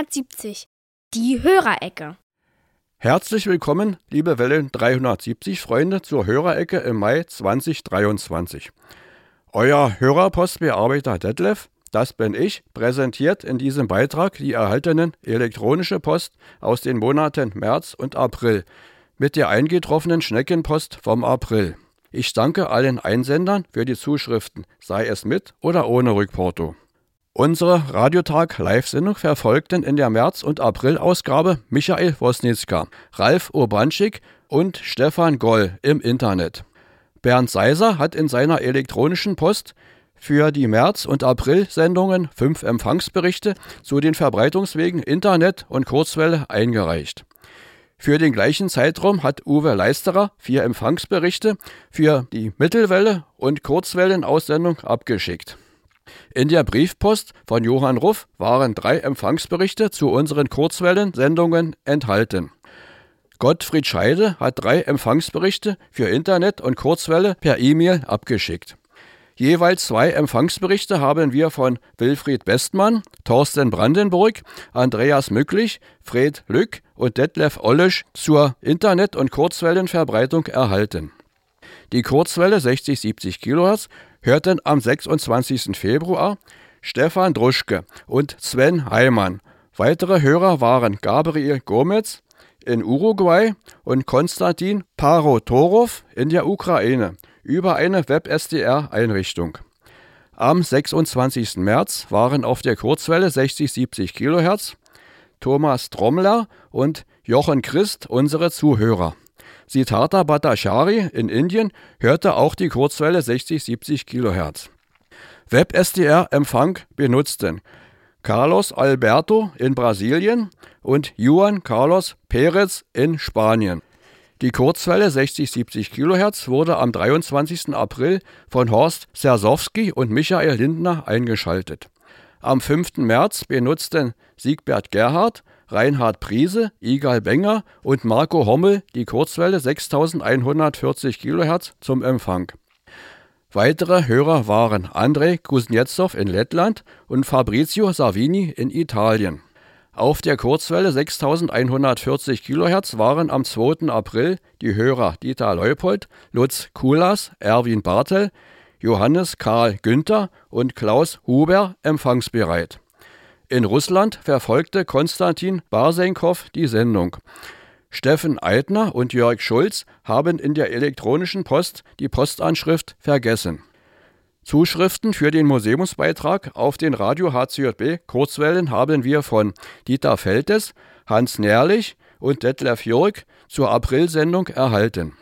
370. Die Hörerecke. Herzlich willkommen, liebe Welle 370 Freunde, zur Hörerecke im Mai 2023. Euer Hörerpostbearbeiter Detlef, das bin ich, präsentiert in diesem Beitrag die erhaltenen elektronische Post aus den Monaten März und April mit der eingetroffenen Schneckenpost vom April. Ich danke allen Einsendern für die Zuschriften, sei es mit oder ohne Rückporto. Unsere Radiotag-Live-Sendung verfolgten in der März- und April-Ausgabe Michael Wosnitzka, Ralf Urbanschik und Stefan Goll im Internet. Bernd Seiser hat in seiner elektronischen Post für die März- und April-Sendungen fünf Empfangsberichte zu den Verbreitungswegen Internet und Kurzwelle eingereicht. Für den gleichen Zeitraum hat Uwe Leisterer vier Empfangsberichte für die Mittelwelle und Kurzwellenaussendung abgeschickt. In der Briefpost von Johann Ruff waren drei Empfangsberichte zu unseren Kurzwellensendungen enthalten. Gottfried Scheide hat drei Empfangsberichte für Internet und Kurzwelle per E-Mail abgeschickt. Jeweils zwei Empfangsberichte haben wir von Wilfried Bestmann, Thorsten Brandenburg, Andreas Mücklich, Fred Lück und Detlef Ollisch zur Internet- und Kurzwellenverbreitung erhalten. Die Kurzwelle 60-70 kHz hörten am 26. Februar Stefan Druschke und Sven Heimann. Weitere Hörer waren Gabriel Gomez in Uruguay und Konstantin Parotorov in der Ukraine über eine WebSDR-Einrichtung. Am 26. März waren auf der Kurzwelle 60-70 kHz Thomas Trommler und Jochen Christ unsere Zuhörer. Siddhartha Bhattacharya in Indien hörte auch die Kurzwelle 60-70 kHz. WebSDR-Empfang benutzten Carlos Alberto in Brasilien und Juan Carlos Perez in Spanien. Die Kurzwelle 60-70 kHz wurde am 23. April von Horst Sersowski und Michael Lindner eingeschaltet. Am 5. März benutzten Siegbert Gerhard, Reinhard Priese, Igal Benger und Marco Hommel die Kurzwelle 6140 kHz zum Empfang. Weitere Hörer waren Andrei Kuznetsov in Lettland und Fabrizio Savini in Italien. Auf der Kurzwelle 6140 kHz waren am 2. April die Hörer Dieter Leupold, Lutz Kulas, Erwin Bartel, Johannes Karl Günther und Klaus Huber empfangsbereit. In Russland verfolgte Konstantin Barsenkow die Sendung. Steffen Eitner und Jörg Schulz haben in der elektronischen Post die Postanschrift vergessen. Zuschriften für den Museumsbeitrag auf den Radio HCJB Kurzwellen haben wir von Dieter Feltes, Hans Nährlich und Detlef Jörg zur Aprilsendung erhalten.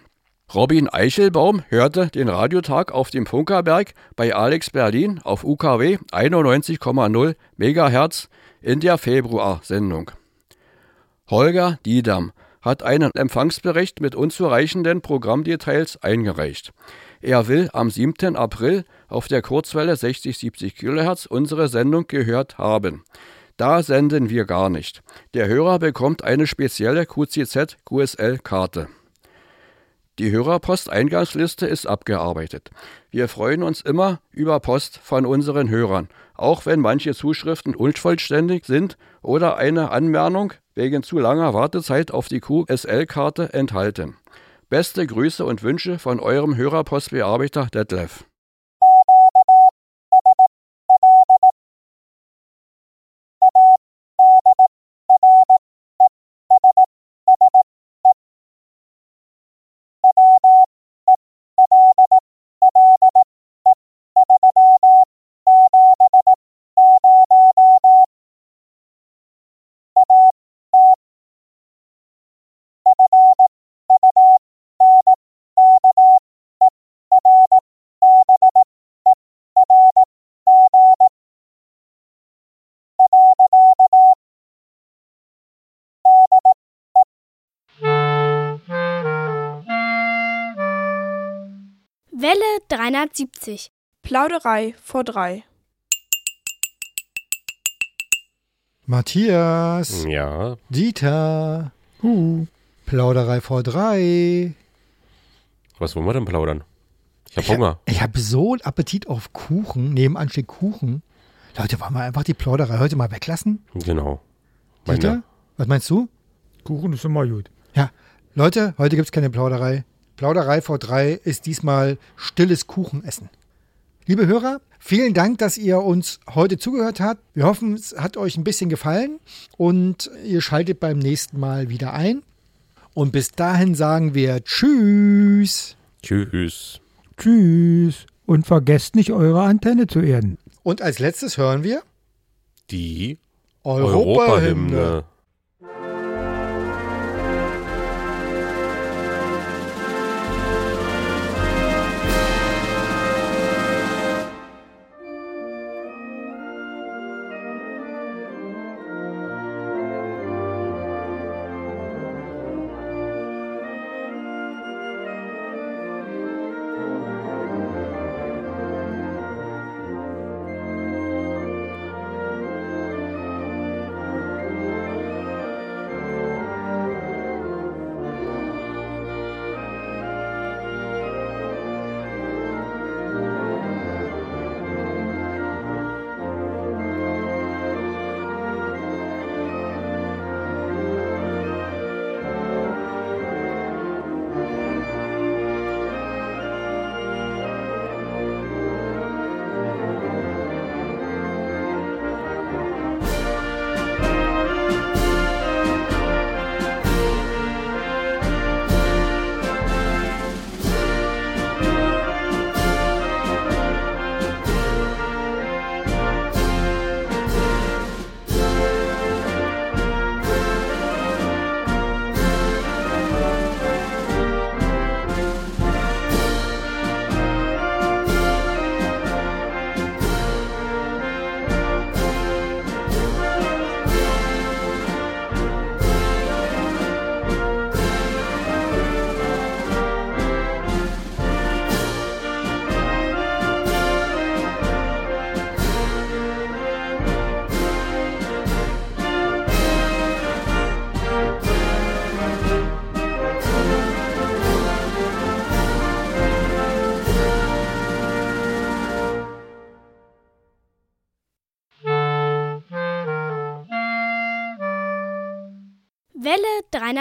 Robin Eichelbaum hörte den Radiotag auf dem Funkerberg bei Alex Berlin auf UKW 91,0 MHz in der Februarsendung. Holger Diedam hat einen Empfangsbericht mit unzureichenden Programmdetails eingereicht. Er will am 7. April auf der Kurzwelle 60-70 kHz unsere Sendung gehört haben. Da senden wir gar nicht. Der Hörer bekommt eine spezielle QCZ-QSL-Karte. Die Hörerposteingangsliste ist abgearbeitet. Wir freuen uns immer über Post von unseren Hörern, auch wenn manche Zuschriften unvollständig sind oder eine Anmerkung wegen zu langer Wartezeit auf die QSL-Karte enthalten. Beste Grüße und Wünsche von eurem Hörerpostbearbeiter Detlef. Welle 370. Plauderei vor drei. Matthias, Ja, Dieter, huh, Plauderei vor drei. was wollen wir denn plaudern? Ich habe Hunger. Ich habe so einen Appetit auf Kuchen. Nebenan steht Kuchen. Leute, wollen wir einfach die Plauderei heute mal weglassen? Genau. Dieter, Meine, was meinst du? Kuchen ist immer gut. Ja, Leute, heute gibt es keine Plauderei. Plauderei vor drei ist diesmal stilles Kuchenessen. Liebe Hörer, vielen Dank, dass ihr uns heute zugehört habt. Wir hoffen, es hat euch ein bisschen gefallen und ihr schaltet beim nächsten Mal wieder ein. Und bis dahin sagen wir Tschüss. tschüss. Tschüss. Und vergesst nicht, eure Antenne zu erden. Und als letztes hören wir Die Europahymne. Europahymne. Welle